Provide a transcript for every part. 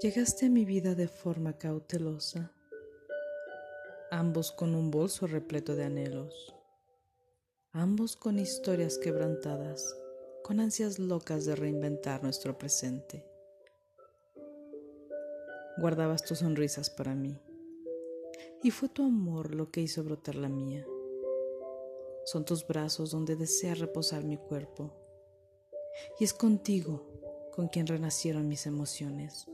Llegaste a mi vida de forma cautelosa, ambos con un bolso repleto de anhelos, ambos con historias quebrantadas, con ansias locas de reinventar nuestro presente. Guardabas tus sonrisas para mí, y fue tu amor lo que hizo brotar la mía. Son tus brazos donde desea reposar mi cuerpo, y es contigo con quien renacieron mis emociones.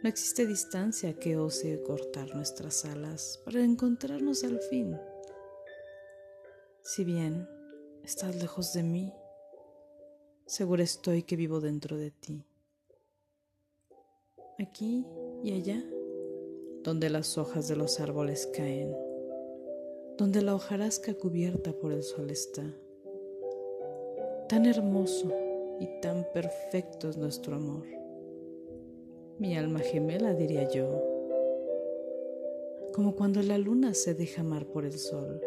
No existe distancia que ose cortar nuestras alas para encontrarnos al fin. Si bien estás lejos de mí, segura estoy que vivo dentro de ti. Aquí y allá, donde las hojas de los árboles caen, donde la hojarasca cubierta por el sol está. Tan hermoso y tan perfecto es nuestro amor mi alma gemela, diría yo, como cuando la luna se deja amar por el sol,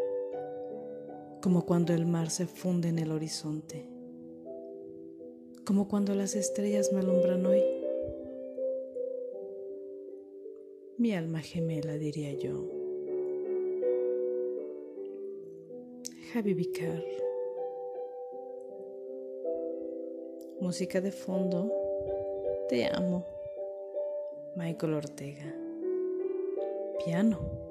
como cuando el mar se funde en el horizonte, como cuando las estrellas me alumbran hoy. Mi alma gemela, diría yo. Javi Vicar. Música de fondo. Te amo. Michael Ortega. Piano.